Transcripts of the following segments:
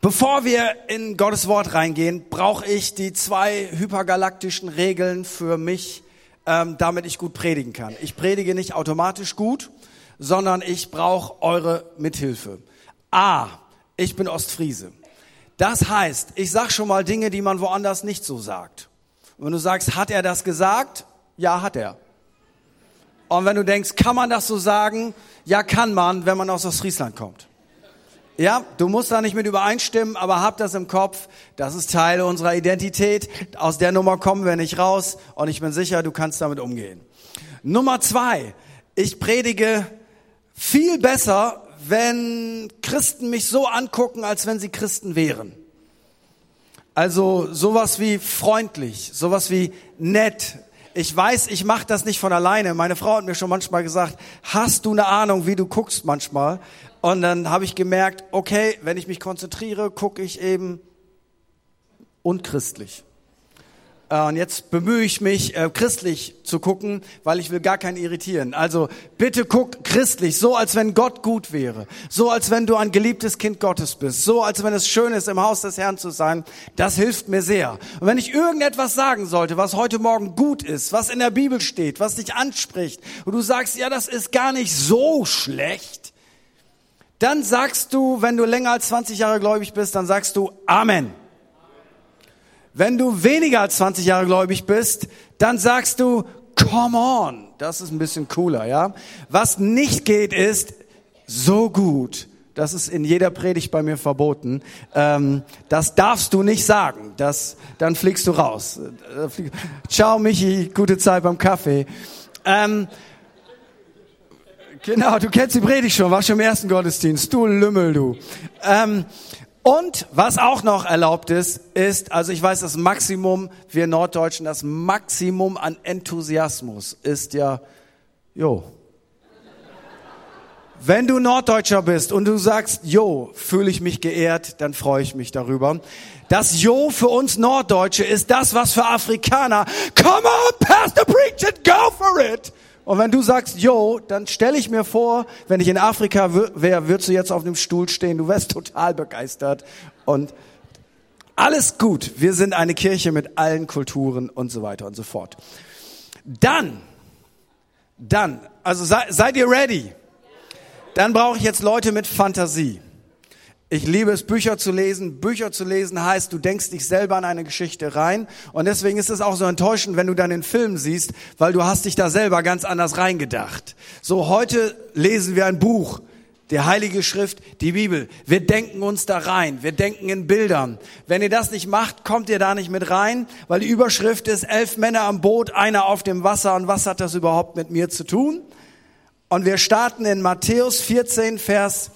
Bevor wir in Gottes Wort reingehen, brauche ich die zwei hypergalaktischen Regeln für mich, ähm, damit ich gut predigen kann. Ich predige nicht automatisch gut, sondern ich brauche eure Mithilfe. A, ich bin Ostfriese. Das heißt, ich sag schon mal Dinge, die man woanders nicht so sagt. Und wenn du sagst, hat er das gesagt? Ja, hat er. Und wenn du denkst, kann man das so sagen? Ja, kann man, wenn man aus Ostfriesland kommt. Ja, du musst da nicht mit übereinstimmen, aber hab das im Kopf. Das ist Teil unserer Identität. Aus der Nummer kommen wir nicht raus und ich bin sicher, du kannst damit umgehen. Nummer zwei. Ich predige viel besser, wenn Christen mich so angucken, als wenn sie Christen wären. Also sowas wie freundlich, sowas wie nett. Ich weiß, ich mache das nicht von alleine. Meine Frau hat mir schon manchmal gesagt, hast du eine Ahnung, wie du guckst manchmal? Und dann habe ich gemerkt, okay, wenn ich mich konzentriere, gucke ich eben unchristlich. Äh, und jetzt bemühe ich mich, äh, christlich zu gucken, weil ich will gar keinen irritieren. Also bitte guck christlich, so als wenn Gott gut wäre, so als wenn du ein geliebtes Kind Gottes bist, so als wenn es schön ist, im Haus des Herrn zu sein. Das hilft mir sehr. Und wenn ich irgendetwas sagen sollte, was heute Morgen gut ist, was in der Bibel steht, was dich anspricht, und du sagst, ja, das ist gar nicht so schlecht, dann sagst du, wenn du länger als 20 Jahre gläubig bist, dann sagst du Amen. Wenn du weniger als 20 Jahre gläubig bist, dann sagst du Come on. Das ist ein bisschen cooler, ja. Was nicht geht, ist so gut. Das ist in jeder Predigt bei mir verboten. Ähm, das darfst du nicht sagen. Das, dann fliegst du raus. Äh, Ciao, Michi. Gute Zeit beim Kaffee. Ähm, Genau, du kennst die Predigt schon, warst schon im ersten Gottesdienst. Du Lümmel, du. Ähm, und was auch noch erlaubt ist, ist, also ich weiß, das Maximum, wir Norddeutschen, das Maximum an Enthusiasmus ist ja, jo. Wenn du Norddeutscher bist und du sagst, jo, fühle ich mich geehrt, dann freue ich mich darüber. Das Jo für uns Norddeutsche ist das, was für Afrikaner, come on, Pastor, preach it, go for it. Und wenn du sagst, yo, dann stelle ich mir vor, wenn ich in Afrika wäre, würdest du jetzt auf dem Stuhl stehen, du wärst total begeistert und alles gut. Wir sind eine Kirche mit allen Kulturen und so weiter und so fort. Dann, dann, also sei, seid ihr ready? Dann brauche ich jetzt Leute mit Fantasie. Ich liebe es, Bücher zu lesen. Bücher zu lesen heißt, du denkst dich selber an eine Geschichte rein. Und deswegen ist es auch so enttäuschend, wenn du dann den Film siehst, weil du hast dich da selber ganz anders reingedacht. So, heute lesen wir ein Buch, der Heilige Schrift, die Bibel. Wir denken uns da rein. Wir denken in Bildern. Wenn ihr das nicht macht, kommt ihr da nicht mit rein, weil die Überschrift ist, elf Männer am Boot, einer auf dem Wasser. Und was hat das überhaupt mit mir zu tun? Und wir starten in Matthäus 14, Vers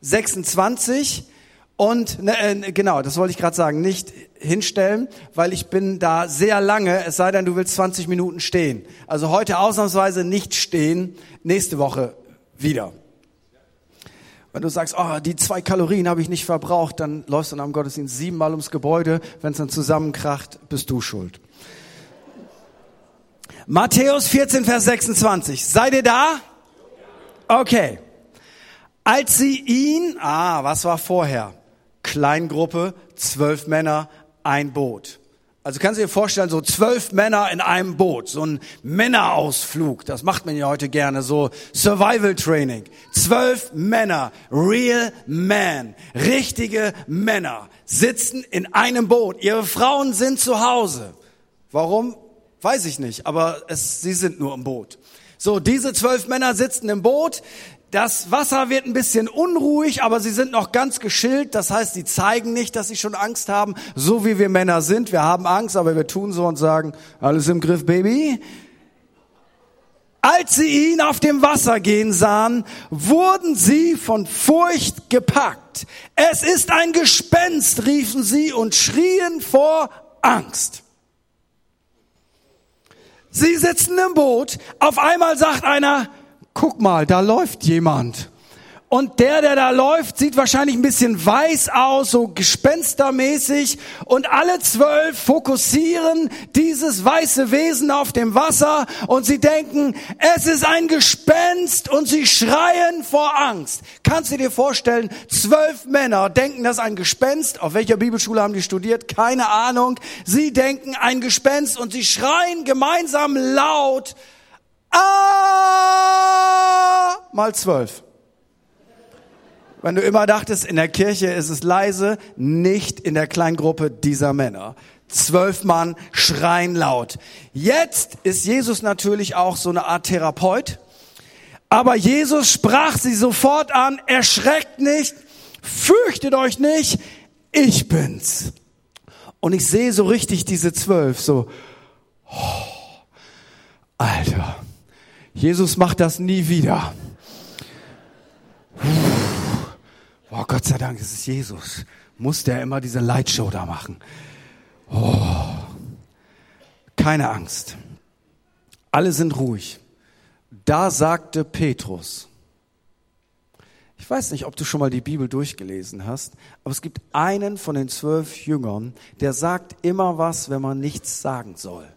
26 und ne, äh, genau, das wollte ich gerade sagen, nicht hinstellen, weil ich bin da sehr lange, es sei denn, du willst 20 Minuten stehen. Also heute ausnahmsweise nicht stehen, nächste Woche wieder. Wenn du sagst, oh, die zwei Kalorien habe ich nicht verbraucht, dann läufst du dann am Gottesdienst siebenmal ums Gebäude. Wenn es dann zusammenkracht, bist du schuld. Matthäus 14, Vers 26. Seid ihr da? Okay. Als sie ihn, ah, was war vorher? Kleingruppe, zwölf Männer, ein Boot. Also kannst du dir vorstellen, so zwölf Männer in einem Boot, so ein Männerausflug, das macht man ja heute gerne, so Survival Training. Zwölf Männer, real men, richtige Männer, sitzen in einem Boot. Ihre Frauen sind zu Hause. Warum? Weiß ich nicht, aber es, sie sind nur im Boot. So, diese zwölf Männer sitzen im Boot, das Wasser wird ein bisschen unruhig, aber sie sind noch ganz geschillt. Das heißt, sie zeigen nicht, dass sie schon Angst haben, so wie wir Männer sind. Wir haben Angst, aber wir tun so und sagen, alles im Griff, Baby. Als sie ihn auf dem Wasser gehen sahen, wurden sie von Furcht gepackt. Es ist ein Gespenst, riefen sie und schrien vor Angst. Sie sitzen im Boot. Auf einmal sagt einer, guck mal, da läuft jemand. Und der, der da läuft, sieht wahrscheinlich ein bisschen weiß aus, so gespenstermäßig. Und alle zwölf fokussieren dieses weiße Wesen auf dem Wasser und sie denken, es ist ein Gespenst und sie schreien vor Angst. Kannst du dir vorstellen, zwölf Männer denken, das ist ein Gespenst. Auf welcher Bibelschule haben die studiert? Keine Ahnung. Sie denken ein Gespenst und sie schreien gemeinsam laut, ah, mal zwölf. Wenn du immer dachtest, in der Kirche ist es leise, nicht in der Kleingruppe dieser Männer. Zwölf Mann schreien laut. Jetzt ist Jesus natürlich auch so eine Art Therapeut. Aber Jesus sprach sie sofort an, erschreckt nicht, fürchtet euch nicht, ich bin's. Und ich sehe so richtig diese zwölf, so, oh, Alter, Jesus macht das nie wieder. Boah, Gott sei Dank, es ist Jesus. Muss der immer diese Lightshow da machen? Oh, keine Angst. Alle sind ruhig. Da sagte Petrus, ich weiß nicht, ob du schon mal die Bibel durchgelesen hast, aber es gibt einen von den zwölf Jüngern, der sagt immer was, wenn man nichts sagen soll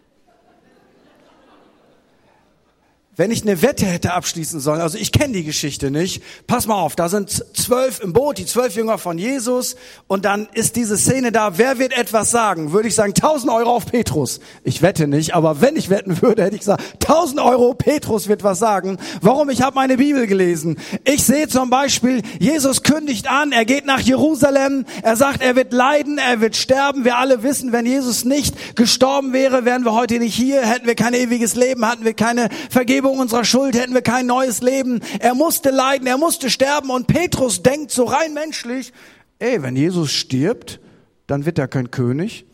wenn ich eine Wette hätte abschließen sollen, also ich kenne die Geschichte nicht, pass mal auf, da sind zwölf im Boot, die zwölf Jünger von Jesus und dann ist diese Szene da, wer wird etwas sagen? Würde ich sagen, 1000 Euro auf Petrus. Ich wette nicht, aber wenn ich wetten würde, hätte ich gesagt, 1000 Euro, Petrus wird was sagen. Warum? Ich habe meine Bibel gelesen. Ich sehe zum Beispiel, Jesus kündigt an, er geht nach Jerusalem, er sagt, er wird leiden, er wird sterben. Wir alle wissen, wenn Jesus nicht gestorben wäre, wären wir heute nicht hier, hätten wir kein ewiges Leben, hatten wir keine Vergebung Vergebung unserer Schuld hätten wir kein neues Leben. Er musste leiden, er musste sterben und Petrus denkt so rein menschlich, ey, wenn Jesus stirbt, dann wird er kein König.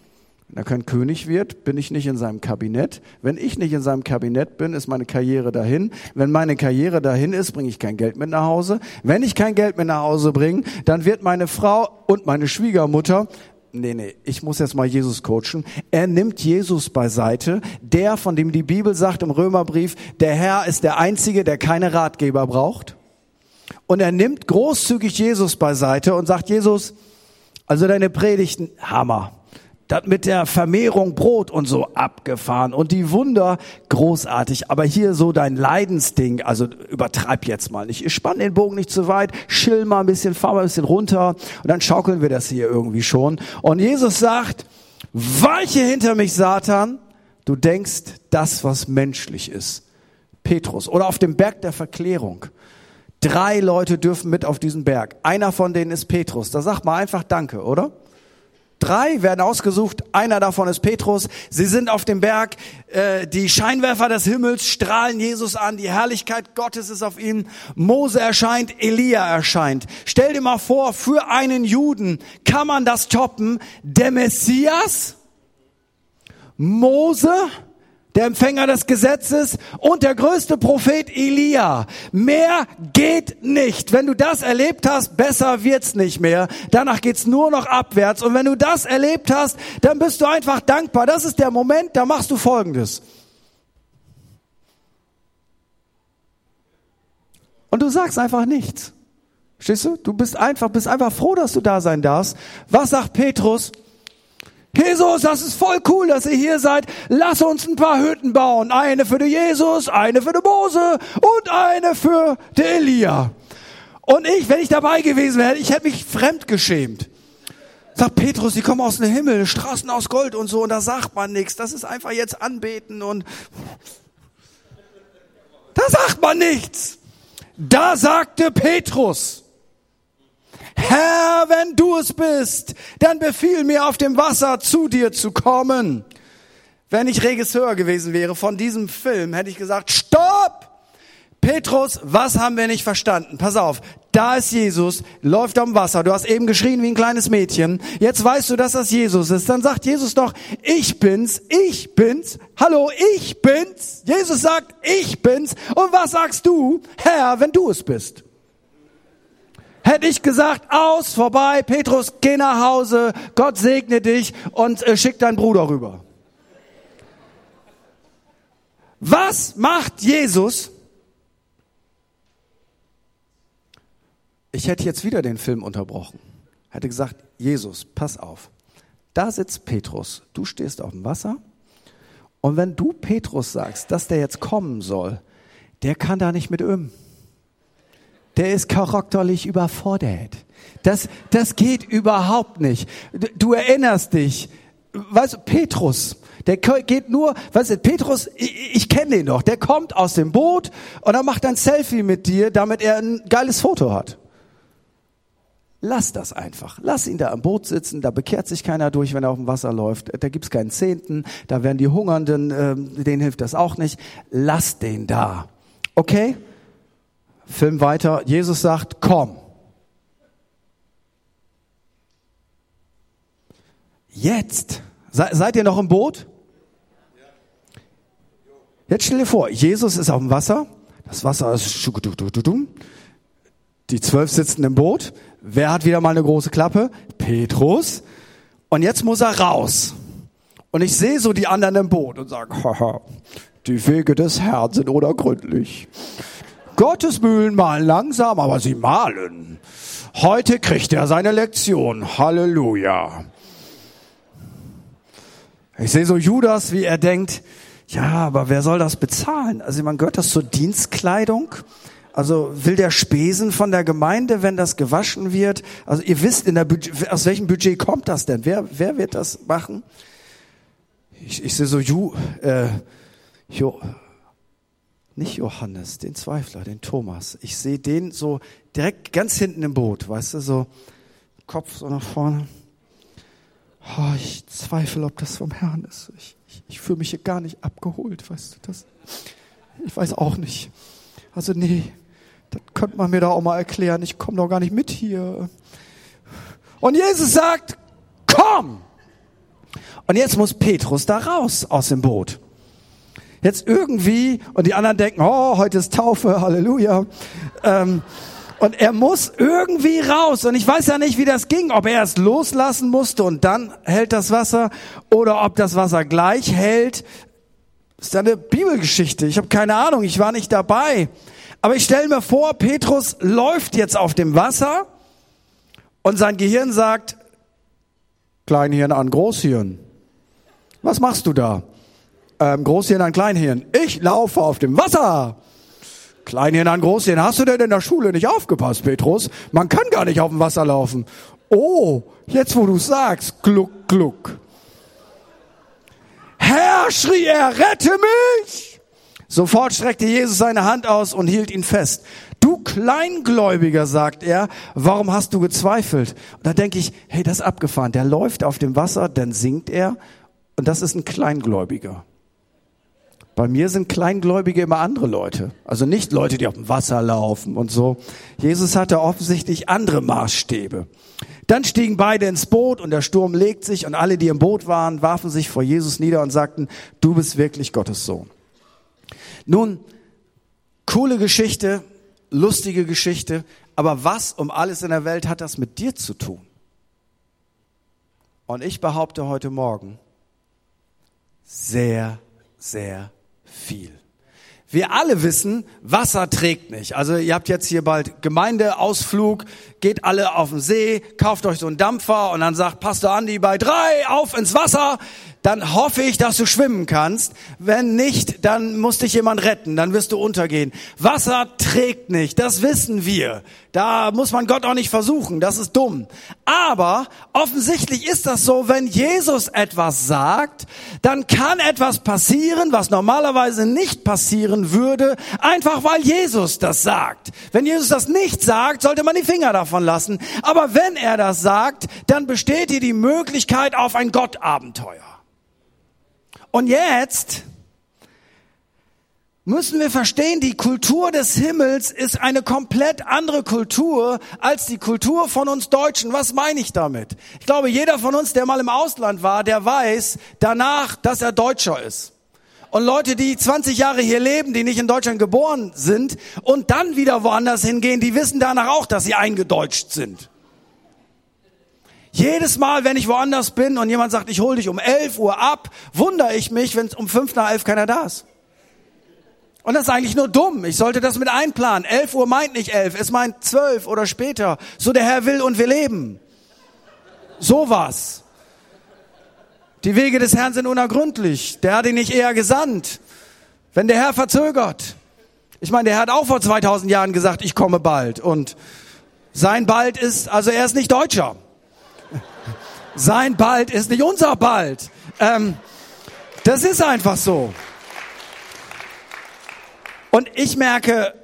Wenn er kein König wird, bin ich nicht in seinem Kabinett. Wenn ich nicht in seinem Kabinett bin, ist meine Karriere dahin. Wenn meine Karriere dahin ist, bringe ich kein Geld mit nach Hause. Wenn ich kein Geld mit nach Hause bringe, dann wird meine Frau und meine Schwiegermutter nee, nee, ich muss jetzt mal Jesus coachen. Er nimmt Jesus beiseite, der, von dem die Bibel sagt im Römerbrief, der Herr ist der Einzige, der keine Ratgeber braucht. Und er nimmt großzügig Jesus beiseite und sagt, Jesus, also deine Predigten, Hammer das mit der Vermehrung Brot und so abgefahren und die Wunder großartig. Aber hier so dein Leidensding, also übertreib jetzt mal nicht. Ich spann den Bogen nicht zu weit, chill mal ein bisschen, fahr mal ein bisschen runter und dann schaukeln wir das hier irgendwie schon. Und Jesus sagt, weiche hinter mich, Satan. Du denkst das, was menschlich ist. Petrus. Oder auf dem Berg der Verklärung. Drei Leute dürfen mit auf diesen Berg. Einer von denen ist Petrus. Da sagt man einfach Danke, oder? Drei werden ausgesucht, einer davon ist Petrus. Sie sind auf dem Berg, äh, die Scheinwerfer des Himmels strahlen Jesus an, die Herrlichkeit Gottes ist auf ihm. Mose erscheint, Elia erscheint. Stell dir mal vor, für einen Juden kann man das toppen. Der Messias, Mose, der Empfänger des Gesetzes und der größte Prophet Elia. Mehr geht nicht. Wenn du das erlebt hast, besser wird's nicht mehr. Danach geht's nur noch abwärts. Und wenn du das erlebt hast, dann bist du einfach dankbar. Das ist der Moment, da machst du Folgendes. Und du sagst einfach nichts. Stehst du? Du bist einfach, bist einfach froh, dass du da sein darfst. Was sagt Petrus? Jesus, das ist voll cool, dass ihr hier seid. Lass uns ein paar Hütten bauen. Eine für den Jesus, eine für den Mose und eine für den Elia. Und ich, wenn ich dabei gewesen wäre, ich hätte mich fremd geschämt. Sagt Petrus, die kommen aus dem Himmel, Straßen aus Gold und so, und da sagt man nichts. Das ist einfach jetzt anbeten und da sagt man nichts. Da sagte Petrus, Herr, wenn du es bist, dann befiehl mir auf dem Wasser zu dir zu kommen. Wenn ich Regisseur gewesen wäre von diesem Film, hätte ich gesagt, stopp! Petrus, was haben wir nicht verstanden? Pass auf, da ist Jesus, läuft am Wasser. Du hast eben geschrien wie ein kleines Mädchen. Jetzt weißt du, dass das Jesus ist. Dann sagt Jesus doch, ich bin's, ich bin's. Hallo, ich bin's. Jesus sagt, ich bin's. Und was sagst du, Herr, wenn du es bist? Hätte ich gesagt, aus, vorbei, Petrus, geh nach Hause, Gott segne dich und äh, schick deinen Bruder rüber. Was macht Jesus? Ich hätte jetzt wieder den Film unterbrochen. Hätte gesagt, Jesus, pass auf. Da sitzt Petrus, du stehst auf dem Wasser. Und wenn du Petrus sagst, dass der jetzt kommen soll, der kann da nicht mit um. Der ist charakterlich überfordert. Das, das geht überhaupt nicht. Du erinnerst dich, weißt du, Petrus, der geht nur, weißt du, Petrus, ich, ich kenne den doch, der kommt aus dem Boot und er macht ein Selfie mit dir, damit er ein geiles Foto hat. Lass das einfach. Lass ihn da am Boot sitzen, da bekehrt sich keiner durch, wenn er auf dem Wasser läuft. Da gibt's keinen Zehnten, da werden die Hungernden, äh, denen hilft das auch nicht. Lass den da. Okay? Film weiter. Jesus sagt, komm. Jetzt. seid ihr noch im Boot? Jetzt stell dir vor, Jesus ist auf dem Wasser. Das Wasser ist die zwölf sitzen im Boot. Wer hat wieder mal eine große Klappe? Petrus. Und jetzt muss er raus. Und ich sehe so die anderen im Boot und sage, haha, die Wege des Herrn sind unergründlich. Gottes Mühlen malen langsam, aber sie malen. Heute kriegt er seine Lektion. Halleluja. Ich sehe so Judas, wie er denkt, ja, aber wer soll das bezahlen? Also man gehört das zur Dienstkleidung. Also will der Spesen von der Gemeinde, wenn das gewaschen wird? Also ihr wisst, in der Budget, aus welchem Budget kommt das denn? Wer, wer wird das machen? Ich, ich sehe so, Ju, äh, jo, nicht Johannes, den Zweifler, den Thomas. Ich sehe den so direkt ganz hinten im Boot, weißt du, so Kopf so nach vorne. Oh, ich zweifle, ob das vom Herrn ist. Ich, ich, ich fühle mich hier gar nicht abgeholt, weißt du das? Ich weiß auch nicht. Also nee, das könnte man mir da auch mal erklären. Ich komme doch gar nicht mit hier. Und Jesus sagt, komm! Und jetzt muss Petrus da raus aus dem Boot. Jetzt irgendwie, und die anderen denken, oh, heute ist Taufe, Halleluja. Ähm, und er muss irgendwie raus. Und ich weiß ja nicht, wie das ging, ob er es loslassen musste und dann hält das Wasser oder ob das Wasser gleich hält. Das ist eine Bibelgeschichte. Ich habe keine Ahnung, ich war nicht dabei. Aber ich stelle mir vor, Petrus läuft jetzt auf dem Wasser und sein Gehirn sagt, Kleinhirn an Großhirn. Was machst du da? Ähm, Großhirn an Kleinhirn. Ich laufe auf dem Wasser. Kleinhirn an Großhirn. Hast du denn in der Schule nicht aufgepasst, Petrus? Man kann gar nicht auf dem Wasser laufen. Oh, jetzt wo du sagst, gluck, gluck. Herr, schrie er, rette mich! Sofort streckte Jesus seine Hand aus und hielt ihn fest. Du Kleingläubiger, sagt er, warum hast du gezweifelt? Und da denke ich, hey, das ist abgefahren. Der läuft auf dem Wasser, dann singt er und das ist ein Kleingläubiger. Bei mir sind Kleingläubige immer andere Leute. Also nicht Leute, die auf dem Wasser laufen und so. Jesus hatte offensichtlich andere Maßstäbe. Dann stiegen beide ins Boot und der Sturm legt sich und alle, die im Boot waren, warfen sich vor Jesus nieder und sagten, du bist wirklich Gottes Sohn. Nun, coole Geschichte, lustige Geschichte, aber was um alles in der Welt hat das mit dir zu tun? Und ich behaupte heute Morgen, sehr, sehr viel. Wir alle wissen, Wasser trägt nicht. Also ihr habt jetzt hier bald Gemeindeausflug, geht alle auf den See, kauft euch so einen Dampfer und dann sagt Pastor Andi bei drei auf ins Wasser dann hoffe ich, dass du schwimmen kannst. Wenn nicht, dann muss dich jemand retten, dann wirst du untergehen. Wasser trägt nicht, das wissen wir. Da muss man Gott auch nicht versuchen, das ist dumm. Aber offensichtlich ist das so, wenn Jesus etwas sagt, dann kann etwas passieren, was normalerweise nicht passieren würde, einfach weil Jesus das sagt. Wenn Jesus das nicht sagt, sollte man die Finger davon lassen. Aber wenn er das sagt, dann besteht hier die Möglichkeit auf ein Gottabenteuer. Und jetzt müssen wir verstehen, die Kultur des Himmels ist eine komplett andere Kultur als die Kultur von uns Deutschen. Was meine ich damit? Ich glaube, jeder von uns, der mal im Ausland war, der weiß danach, dass er Deutscher ist. Und Leute, die 20 Jahre hier leben, die nicht in Deutschland geboren sind und dann wieder woanders hingehen, die wissen danach auch, dass sie eingedeutscht sind. Jedes Mal, wenn ich woanders bin und jemand sagt, ich hole dich um 11 Uhr ab, wundere ich mich, wenn es um 5 nach 11 keiner da ist. Und das ist eigentlich nur dumm. Ich sollte das mit einplanen. 11 Uhr meint nicht 11, es meint 12 oder später. So der Herr will und wir leben. Sowas. Die Wege des Herrn sind unergründlich. Der hat ihn nicht eher gesandt. Wenn der Herr verzögert. Ich meine, der Herr hat auch vor 2000 Jahren gesagt, ich komme bald. Und sein bald ist, also er ist nicht Deutscher. Sein bald ist nicht unser bald. Ähm, das ist einfach so. Und ich merke,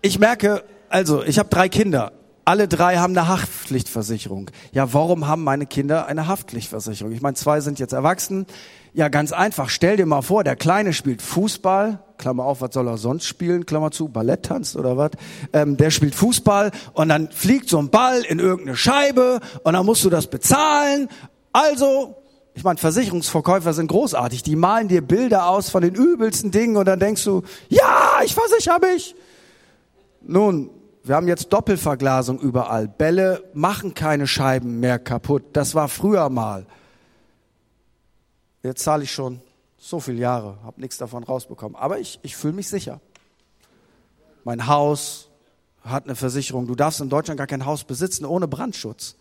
ich merke, also ich habe drei Kinder. Alle drei haben eine Haftpflichtversicherung. Ja, warum haben meine Kinder eine Haftpflichtversicherung? Ich meine, zwei sind jetzt erwachsen. Ja, ganz einfach. Stell dir mal vor, der Kleine spielt Fußball. Klammer auf, was soll er sonst spielen? Klammer zu, Ballett tanzt oder was? Ähm, der spielt Fußball und dann fliegt so ein Ball in irgendeine Scheibe und dann musst du das bezahlen. Also, ich meine, Versicherungsverkäufer sind großartig. Die malen dir Bilder aus von den übelsten Dingen und dann denkst du, ja, ich versichere mich. Nun, wir haben jetzt Doppelverglasung überall. Bälle machen keine Scheiben mehr kaputt. Das war früher mal. Jetzt zahle ich schon so viele Jahre, habe nichts davon rausbekommen. Aber ich, ich fühle mich sicher. Mein Haus hat eine Versicherung. Du darfst in Deutschland gar kein Haus besitzen ohne Brandschutz.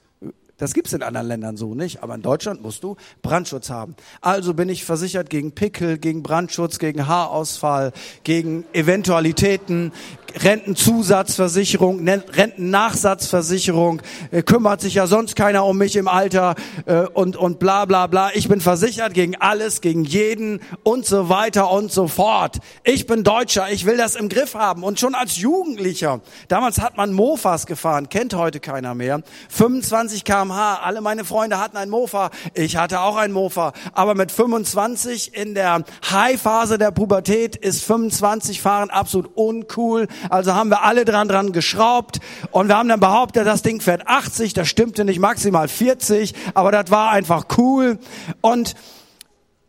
Das gibt's in anderen Ländern so nicht, aber in Deutschland musst du Brandschutz haben. Also bin ich versichert gegen Pickel, gegen Brandschutz, gegen Haarausfall, gegen Eventualitäten, Rentenzusatzversicherung, Rentennachsatzversicherung, äh, kümmert sich ja sonst keiner um mich im Alter äh, und, und bla bla bla. Ich bin versichert gegen alles, gegen jeden und so weiter und so fort. Ich bin Deutscher, ich will das im Griff haben. Und schon als Jugendlicher, damals hat man Mofas gefahren, kennt heute keiner mehr, 25 km kmh. Alle meine Freunde hatten ein Mofa. Ich hatte auch ein Mofa. Aber mit 25 in der High-Phase der Pubertät ist 25 fahren absolut uncool. Also haben wir alle dran dran geschraubt und wir haben dann behauptet, das Ding fährt 80. Das stimmte nicht maximal 40, aber das war einfach cool. Und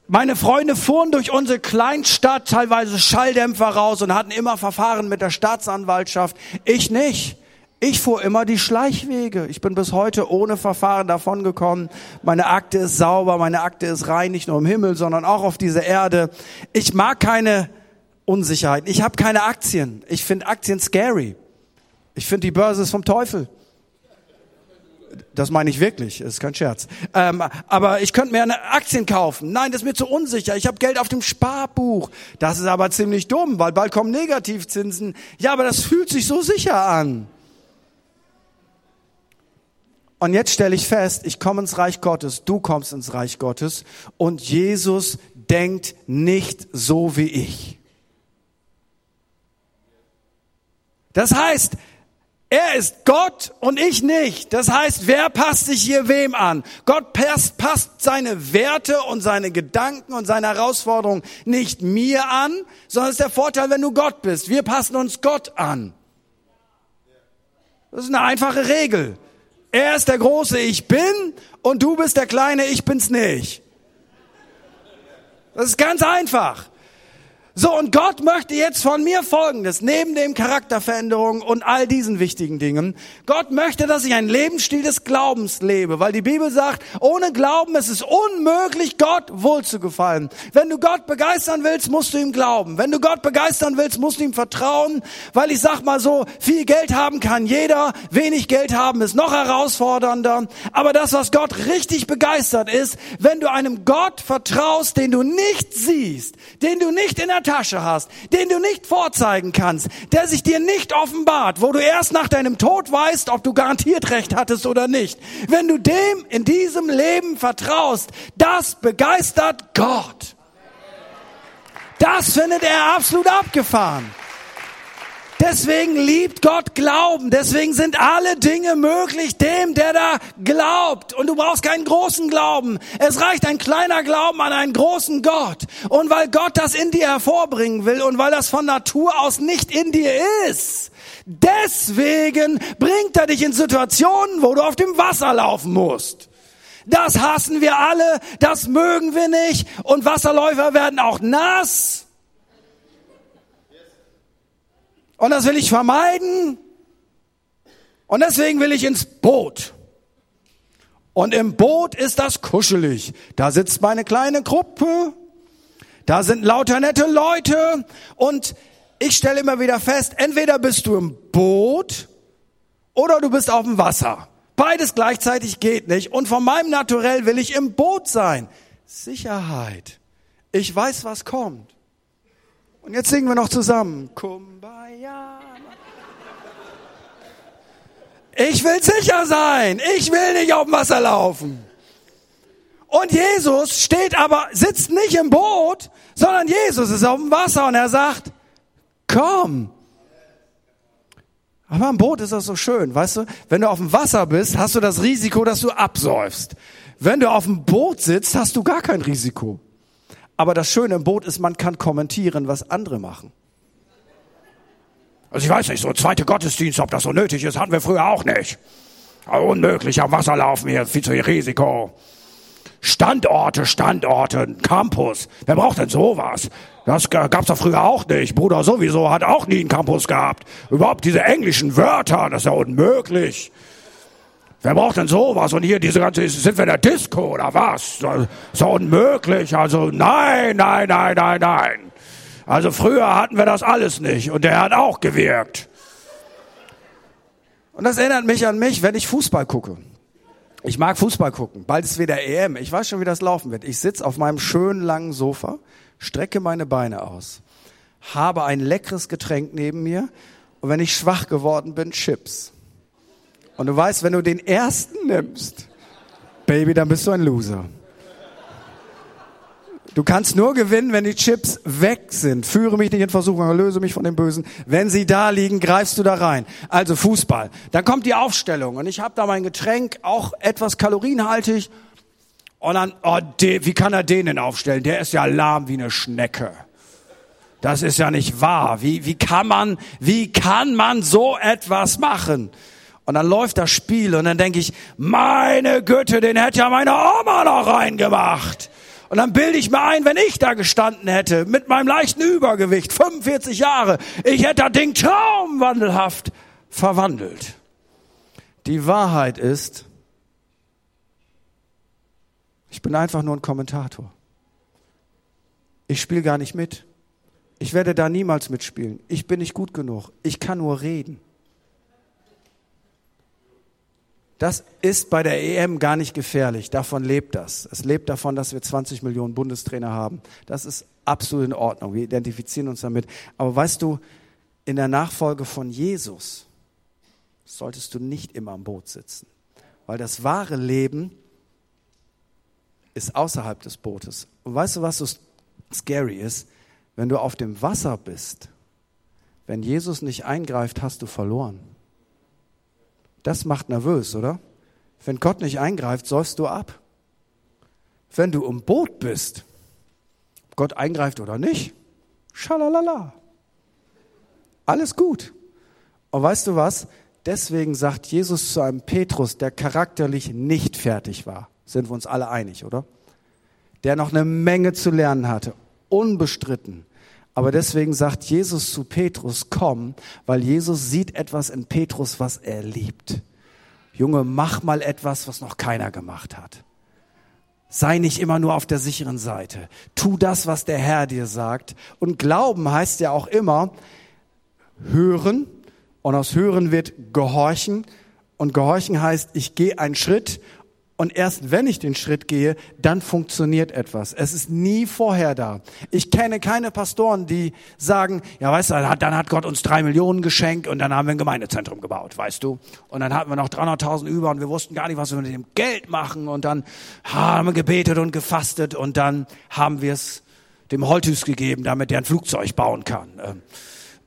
meine Freunde fuhren durch unsere Kleinstadt, teilweise Schalldämpfer raus und hatten immer Verfahren mit der Staatsanwaltschaft. Ich nicht. Ich fuhr immer die Schleichwege. Ich bin bis heute ohne Verfahren davongekommen. Meine Akte ist sauber, meine Akte ist rein, nicht nur im Himmel, sondern auch auf dieser Erde. Ich mag keine Unsicherheit. Ich habe keine Aktien. Ich finde Aktien scary. Ich finde die Börse ist vom Teufel. Das meine ich wirklich, ist kein Scherz. Ähm, aber ich könnte mir eine Aktien kaufen. Nein, das ist mir zu unsicher. Ich habe Geld auf dem Sparbuch. Das ist aber ziemlich dumm, weil bald kommen Negativzinsen. Ja, aber das fühlt sich so sicher an. Und jetzt stelle ich fest, ich komme ins Reich Gottes, du kommst ins Reich Gottes und Jesus denkt nicht so wie ich. Das heißt, er ist Gott und ich nicht. Das heißt, wer passt sich hier wem an? Gott passt, passt seine Werte und seine Gedanken und seine Herausforderungen nicht mir an, sondern es ist der Vorteil, wenn du Gott bist. Wir passen uns Gott an. Das ist eine einfache Regel. Er ist der große Ich bin und du bist der kleine Ich bin's nicht. Das ist ganz einfach. So, und Gott möchte jetzt von mir Folgendes, neben dem Charakterveränderung und all diesen wichtigen Dingen. Gott möchte, dass ich einen Lebensstil des Glaubens lebe, weil die Bibel sagt, ohne Glauben ist es unmöglich, Gott wohlzugefallen. Wenn du Gott begeistern willst, musst du ihm glauben. Wenn du Gott begeistern willst, musst du ihm vertrauen, weil ich sag mal so, viel Geld haben kann jeder, wenig Geld haben ist noch herausfordernder. Aber das, was Gott richtig begeistert ist, wenn du einem Gott vertraust, den du nicht siehst, den du nicht in der Tasche hast, den du nicht vorzeigen kannst, der sich dir nicht offenbart, wo du erst nach deinem Tod weißt, ob du garantiert recht hattest oder nicht. Wenn du dem in diesem Leben vertraust, das begeistert Gott. Das findet er absolut abgefahren. Deswegen liebt Gott Glauben. Deswegen sind alle Dinge möglich dem, der da glaubt. Und du brauchst keinen großen Glauben. Es reicht ein kleiner Glauben an einen großen Gott. Und weil Gott das in dir hervorbringen will und weil das von Natur aus nicht in dir ist, deswegen bringt er dich in Situationen, wo du auf dem Wasser laufen musst. Das hassen wir alle, das mögen wir nicht und Wasserläufer werden auch nass Und das will ich vermeiden. Und deswegen will ich ins Boot. Und im Boot ist das kuschelig. Da sitzt meine kleine Gruppe. Da sind lauter nette Leute. Und ich stelle immer wieder fest, entweder bist du im Boot oder du bist auf dem Wasser. Beides gleichzeitig geht nicht. Und von meinem Naturell will ich im Boot sein. Sicherheit. Ich weiß, was kommt. Und jetzt singen wir noch zusammen. Kumbaya. Ich will sicher sein. Ich will nicht auf dem Wasser laufen. Und Jesus steht aber, sitzt nicht im Boot, sondern Jesus ist auf dem Wasser und er sagt, komm. Aber im Boot ist das so schön, weißt du? Wenn du auf dem Wasser bist, hast du das Risiko, dass du absäufst. Wenn du auf dem Boot sitzt, hast du gar kein Risiko. Aber das Schöne im Boot ist, man kann kommentieren, was andere machen. Also ich weiß nicht, so ein zweiter Gottesdienst, ob das so nötig ist, hatten wir früher auch nicht. Aber unmöglich, am Wasser laufen hier, viel zu viel Risiko. Standorte, Standorte, Campus. Wer braucht denn sowas? Das gab's doch früher auch nicht. Bruder sowieso hat auch nie einen Campus gehabt. Überhaupt diese englischen Wörter, das ist ja unmöglich. Wer braucht denn sowas? Und hier diese ganze, sind wir in der Disco oder was? Ist ja unmöglich. Also nein, nein, nein, nein, nein. Also früher hatten wir das alles nicht und der hat auch gewirkt. Und das erinnert mich an mich, wenn ich Fußball gucke. Ich mag Fußball gucken. Bald ist wieder EM. Ich weiß schon, wie das laufen wird. Ich sitz auf meinem schönen langen Sofa, strecke meine Beine aus, habe ein leckeres Getränk neben mir und wenn ich schwach geworden bin, Chips. Und du weißt, wenn du den ersten nimmst, Baby, dann bist du ein Loser. Du kannst nur gewinnen, wenn die Chips weg sind. Führe mich nicht in Versuchung, löse mich von dem Bösen. Wenn sie da liegen, greifst du da rein. Also Fußball. Dann kommt die Aufstellung und ich habe da mein Getränk, auch etwas kalorienhaltig. Und dann, oh, de, wie kann er den denn aufstellen? Der ist ja lahm wie eine Schnecke. Das ist ja nicht wahr. Wie, wie kann man, wie kann man so etwas machen? Und dann läuft das Spiel und dann denke ich, meine Güte, den hätte ja meine Oma noch reingemacht. Und dann bilde ich mir ein, wenn ich da gestanden hätte, mit meinem leichten Übergewicht, 45 Jahre, ich hätte das Ding traumwandelhaft verwandelt. Die Wahrheit ist, ich bin einfach nur ein Kommentator. Ich spiele gar nicht mit. Ich werde da niemals mitspielen. Ich bin nicht gut genug. Ich kann nur reden. Das ist bei der EM gar nicht gefährlich. Davon lebt das. Es lebt davon, dass wir 20 Millionen Bundestrainer haben. Das ist absolut in Ordnung. Wir identifizieren uns damit. Aber weißt du, in der Nachfolge von Jesus solltest du nicht immer am Boot sitzen. Weil das wahre Leben ist außerhalb des Bootes. Und weißt du, was so scary ist? Wenn du auf dem Wasser bist, wenn Jesus nicht eingreift, hast du verloren. Das macht nervös, oder? Wenn Gott nicht eingreift, säufst du ab. Wenn du im Boot bist, Gott eingreift oder nicht, schalalala. Alles gut. Und weißt du was? Deswegen sagt Jesus zu einem Petrus, der charakterlich nicht fertig war. Sind wir uns alle einig, oder? Der noch eine Menge zu lernen hatte. Unbestritten. Aber deswegen sagt Jesus zu Petrus, komm, weil Jesus sieht etwas in Petrus, was er liebt. Junge, mach mal etwas, was noch keiner gemacht hat. Sei nicht immer nur auf der sicheren Seite. Tu das, was der Herr dir sagt. Und Glauben heißt ja auch immer hören. Und aus hören wird gehorchen. Und gehorchen heißt, ich gehe einen Schritt und erst wenn ich den Schritt gehe, dann funktioniert etwas. Es ist nie vorher da. Ich kenne keine Pastoren, die sagen, ja weißt du, dann hat Gott uns drei Millionen geschenkt und dann haben wir ein Gemeindezentrum gebaut, weißt du. Und dann hatten wir noch 300.000 über und wir wussten gar nicht, was wir mit dem Geld machen. Und dann haben wir gebetet und gefastet und dann haben wir es dem Holthus gegeben, damit der ein Flugzeug bauen kann. Ähm,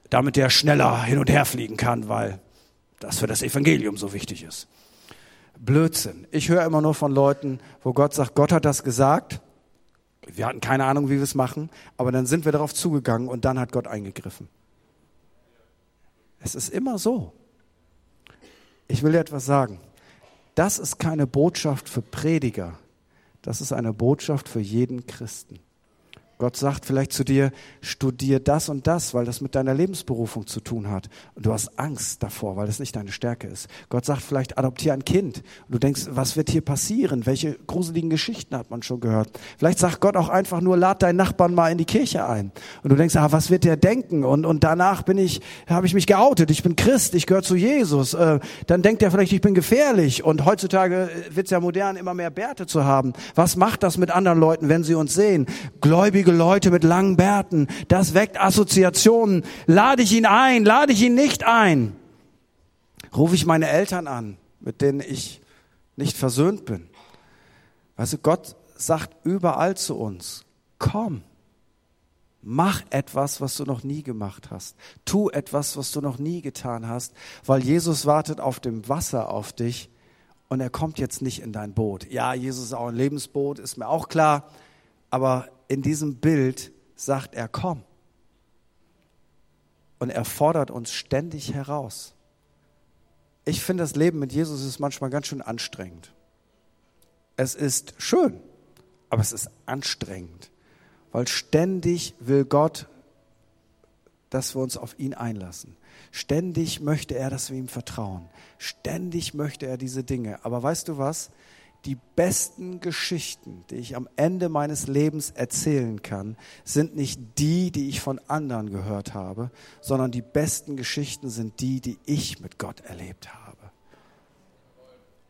damit der schneller hin und her fliegen kann, weil das für das Evangelium so wichtig ist. Blödsinn. Ich höre immer nur von Leuten, wo Gott sagt, Gott hat das gesagt. Wir hatten keine Ahnung, wie wir es machen, aber dann sind wir darauf zugegangen und dann hat Gott eingegriffen. Es ist immer so. Ich will dir etwas sagen. Das ist keine Botschaft für Prediger. Das ist eine Botschaft für jeden Christen. Gott sagt vielleicht zu dir, studier das und das, weil das mit deiner Lebensberufung zu tun hat. Und du hast Angst davor, weil das nicht deine Stärke ist. Gott sagt vielleicht, adoptier ein Kind. Und du denkst, was wird hier passieren? Welche gruseligen Geschichten hat man schon gehört? Vielleicht sagt Gott auch einfach nur, lad deinen Nachbarn mal in die Kirche ein. Und du denkst, ah, was wird der denken? Und, und danach bin ich, habe ich mich geoutet. Ich bin Christ, ich gehöre zu Jesus. Äh, dann denkt er vielleicht, ich bin gefährlich. Und heutzutage wird es ja modern, immer mehr Bärte zu haben. Was macht das mit anderen Leuten, wenn sie uns sehen? Gläubige gläubige Leute mit langen Bärten. Das weckt Assoziationen. Lade ich ihn ein? Lade ich ihn nicht ein? Rufe ich meine Eltern an, mit denen ich nicht versöhnt bin? Weißt du, Gott sagt überall zu uns, komm, mach etwas, was du noch nie gemacht hast. Tu etwas, was du noch nie getan hast, weil Jesus wartet auf dem Wasser auf dich und er kommt jetzt nicht in dein Boot. Ja, Jesus ist auch ein Lebensboot, ist mir auch klar, aber in diesem Bild sagt er, komm. Und er fordert uns ständig heraus. Ich finde, das Leben mit Jesus ist manchmal ganz schön anstrengend. Es ist schön, aber es ist anstrengend, weil ständig will Gott, dass wir uns auf ihn einlassen. Ständig möchte er, dass wir ihm vertrauen. Ständig möchte er diese Dinge. Aber weißt du was? Die besten Geschichten, die ich am Ende meines Lebens erzählen kann, sind nicht die, die ich von anderen gehört habe, sondern die besten Geschichten sind die, die ich mit Gott erlebt habe.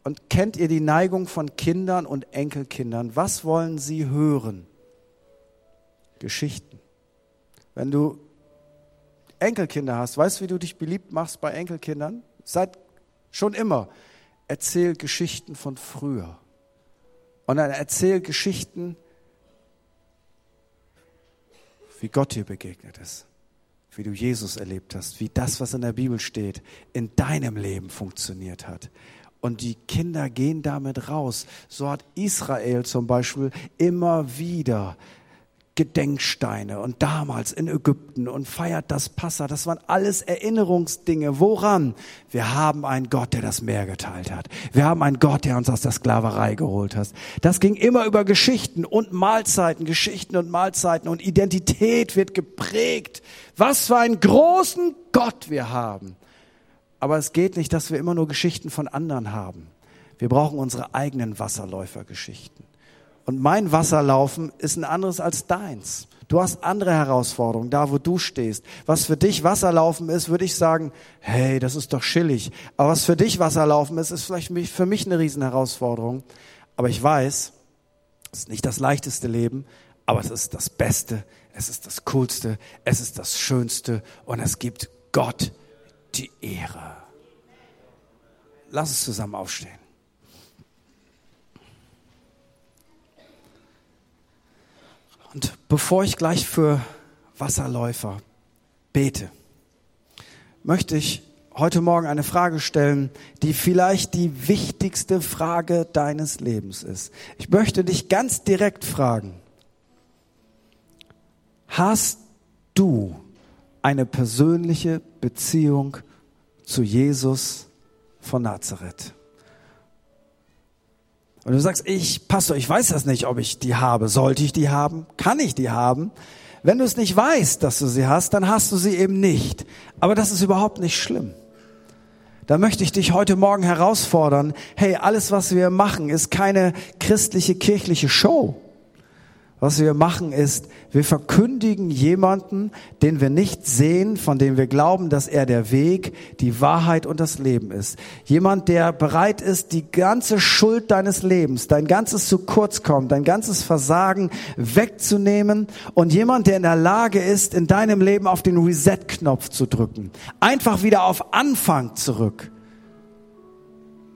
Und kennt ihr die Neigung von Kindern und Enkelkindern? Was wollen sie hören? Geschichten. Wenn du Enkelkinder hast, weißt du, wie du dich beliebt machst bei Enkelkindern? Seit schon immer. Erzähl Geschichten von früher. Und dann erzähl Geschichten, wie Gott dir begegnet ist, wie du Jesus erlebt hast, wie das, was in der Bibel steht, in deinem Leben funktioniert hat. Und die Kinder gehen damit raus. So hat Israel zum Beispiel immer wieder Gedenksteine und damals in Ägypten und feiert das Passa. Das waren alles Erinnerungsdinge. Woran? Wir haben einen Gott, der das Meer geteilt hat. Wir haben einen Gott, der uns aus der Sklaverei geholt hat. Das ging immer über Geschichten und Mahlzeiten, Geschichten und Mahlzeiten und Identität wird geprägt. Was für einen großen Gott wir haben. Aber es geht nicht, dass wir immer nur Geschichten von anderen haben. Wir brauchen unsere eigenen Wasserläufergeschichten. Und mein Wasserlaufen ist ein anderes als deins. Du hast andere Herausforderungen, da wo du stehst. Was für dich Wasserlaufen ist, würde ich sagen, hey, das ist doch chillig. Aber was für dich Wasserlaufen ist, ist vielleicht für mich eine Riesenherausforderung. Aber ich weiß, es ist nicht das leichteste Leben, aber es ist das Beste, es ist das Coolste, es ist das Schönste und es gibt Gott die Ehre. Lass uns zusammen aufstehen. Und bevor ich gleich für Wasserläufer bete, möchte ich heute Morgen eine Frage stellen, die vielleicht die wichtigste Frage deines Lebens ist. Ich möchte dich ganz direkt fragen, hast du eine persönliche Beziehung zu Jesus von Nazareth? Und du sagst, ich, Pastor, ich weiß das nicht, ob ich die habe. Sollte ich die haben? Kann ich die haben? Wenn du es nicht weißt, dass du sie hast, dann hast du sie eben nicht. Aber das ist überhaupt nicht schlimm. Da möchte ich dich heute Morgen herausfordern. Hey, alles, was wir machen, ist keine christliche, kirchliche Show. Was wir machen ist, wir verkündigen jemanden, den wir nicht sehen, von dem wir glauben, dass er der Weg, die Wahrheit und das Leben ist. Jemand, der bereit ist, die ganze Schuld deines Lebens, dein ganzes zu kurz kommen, dein ganzes Versagen wegzunehmen und jemand, der in der Lage ist, in deinem Leben auf den Reset-Knopf zu drücken. Einfach wieder auf Anfang zurück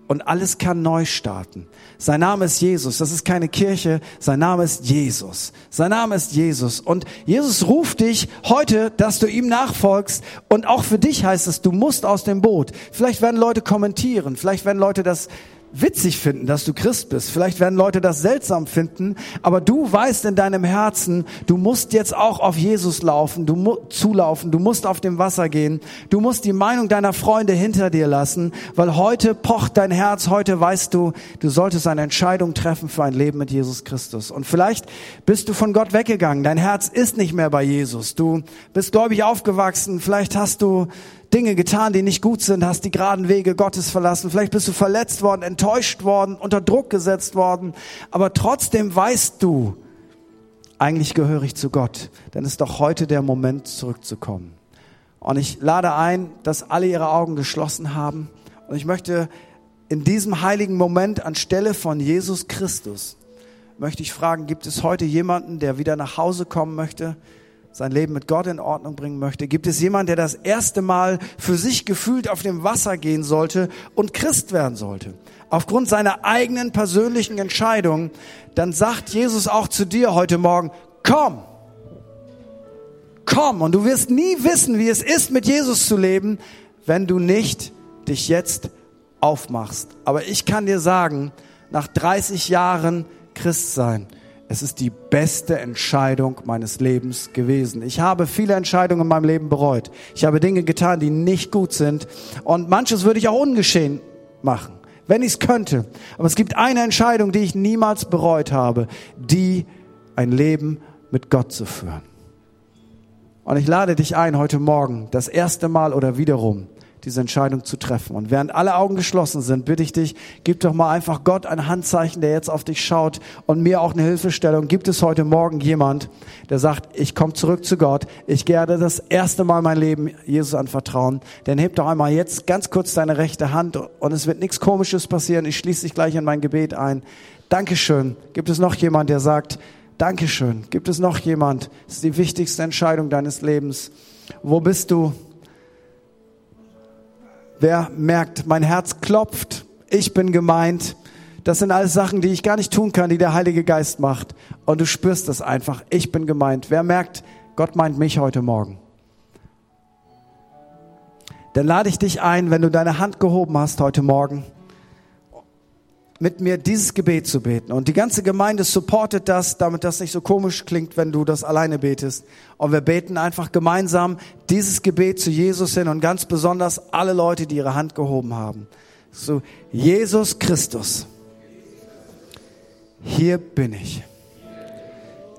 und alles kann neu starten. Sein Name ist Jesus. Das ist keine Kirche. Sein Name ist Jesus. Sein Name ist Jesus. Und Jesus ruft dich heute, dass du ihm nachfolgst. Und auch für dich heißt es, du musst aus dem Boot. Vielleicht werden Leute kommentieren. Vielleicht werden Leute das witzig finden, dass du Christ bist. Vielleicht werden Leute das seltsam finden, aber du weißt in deinem Herzen, du musst jetzt auch auf Jesus laufen, du mu zulaufen, du musst auf dem Wasser gehen, du musst die Meinung deiner Freunde hinter dir lassen, weil heute pocht dein Herz, heute weißt du, du solltest eine Entscheidung treffen für ein Leben mit Jesus Christus. Und vielleicht bist du von Gott weggegangen, dein Herz ist nicht mehr bei Jesus, du bist gläubig aufgewachsen, vielleicht hast du Dinge getan, die nicht gut sind, hast die geraden Wege Gottes verlassen, vielleicht bist du verletzt worden, enttäuscht worden, unter Druck gesetzt worden, aber trotzdem weißt du, eigentlich gehöre ich zu Gott, dann ist doch heute der Moment zurückzukommen. Und ich lade ein, dass alle ihre Augen geschlossen haben. Und ich möchte in diesem heiligen Moment anstelle von Jesus Christus möchte ich fragen, gibt es heute jemanden, der wieder nach Hause kommen möchte, sein Leben mit Gott in Ordnung bringen möchte? Gibt es jemanden, der das erste Mal für sich gefühlt auf dem Wasser gehen sollte und Christ werden sollte? Aufgrund seiner eigenen persönlichen Entscheidung, dann sagt Jesus auch zu dir heute Morgen, komm, komm. Und du wirst nie wissen, wie es ist, mit Jesus zu leben, wenn du nicht dich jetzt aufmachst. Aber ich kann dir sagen, nach 30 Jahren Christ sein, es ist die beste Entscheidung meines Lebens gewesen. Ich habe viele Entscheidungen in meinem Leben bereut. Ich habe Dinge getan, die nicht gut sind. Und manches würde ich auch ungeschehen machen, wenn ich es könnte. Aber es gibt eine Entscheidung, die ich niemals bereut habe, die ein Leben mit Gott zu führen. Und ich lade dich ein, heute Morgen das erste Mal oder wiederum diese Entscheidung zu treffen. Und während alle Augen geschlossen sind, bitte ich dich, gib doch mal einfach Gott ein Handzeichen, der jetzt auf dich schaut und mir auch eine Hilfestellung. Gibt es heute Morgen jemand, der sagt, ich komme zurück zu Gott, ich werde das erste Mal mein Leben Jesus anvertrauen, dann heb doch einmal jetzt ganz kurz deine rechte Hand und es wird nichts Komisches passieren. Ich schließe dich gleich in mein Gebet ein. Dankeschön. Gibt es noch jemand, der sagt, Dankeschön. Gibt es noch jemand? Das ist die wichtigste Entscheidung deines Lebens. Wo bist du? Wer merkt, mein Herz klopft, ich bin gemeint. Das sind alles Sachen, die ich gar nicht tun kann, die der Heilige Geist macht. Und du spürst das einfach. Ich bin gemeint. Wer merkt, Gott meint mich heute Morgen. Dann lade ich dich ein, wenn du deine Hand gehoben hast heute Morgen mit mir dieses Gebet zu beten. Und die ganze Gemeinde supportet das, damit das nicht so komisch klingt, wenn du das alleine betest. Und wir beten einfach gemeinsam dieses Gebet zu Jesus hin und ganz besonders alle Leute, die ihre Hand gehoben haben. So, Jesus Christus, hier bin ich.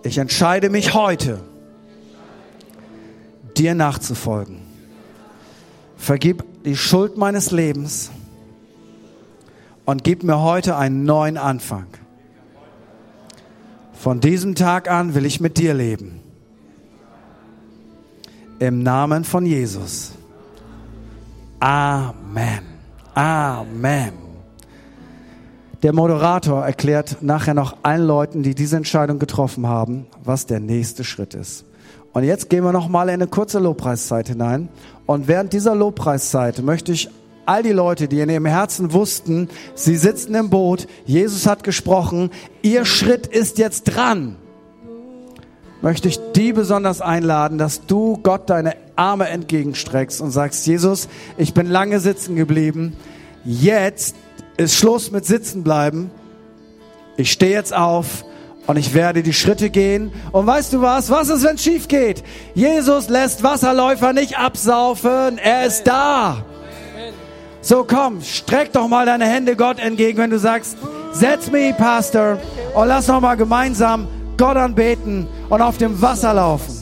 Ich entscheide mich heute, dir nachzufolgen. Vergib die Schuld meines Lebens und gib mir heute einen neuen Anfang. Von diesem Tag an will ich mit dir leben. Im Namen von Jesus. Amen. Amen. Der Moderator erklärt nachher noch allen Leuten, die diese Entscheidung getroffen haben, was der nächste Schritt ist. Und jetzt gehen wir noch mal in eine kurze Lobpreiszeit hinein. Und während dieser Lobpreiszeit möchte ich all die Leute, die in ihrem Herzen wussten, sie sitzen im Boot, Jesus hat gesprochen, ihr Schritt ist jetzt dran, möchte ich die besonders einladen, dass du Gott deine Arme entgegenstreckst und sagst, Jesus, ich bin lange sitzen geblieben, jetzt ist Schluss mit Sitzen bleiben, ich stehe jetzt auf und ich werde die Schritte gehen. Und weißt du was? Was ist, wenn es schief geht? Jesus lässt Wasserläufer nicht absaufen. Er ist da. So komm, streck doch mal deine Hände Gott entgegen, wenn du sagst, setz me, Pastor, und lass noch mal gemeinsam Gott anbeten und auf dem Wasser laufen.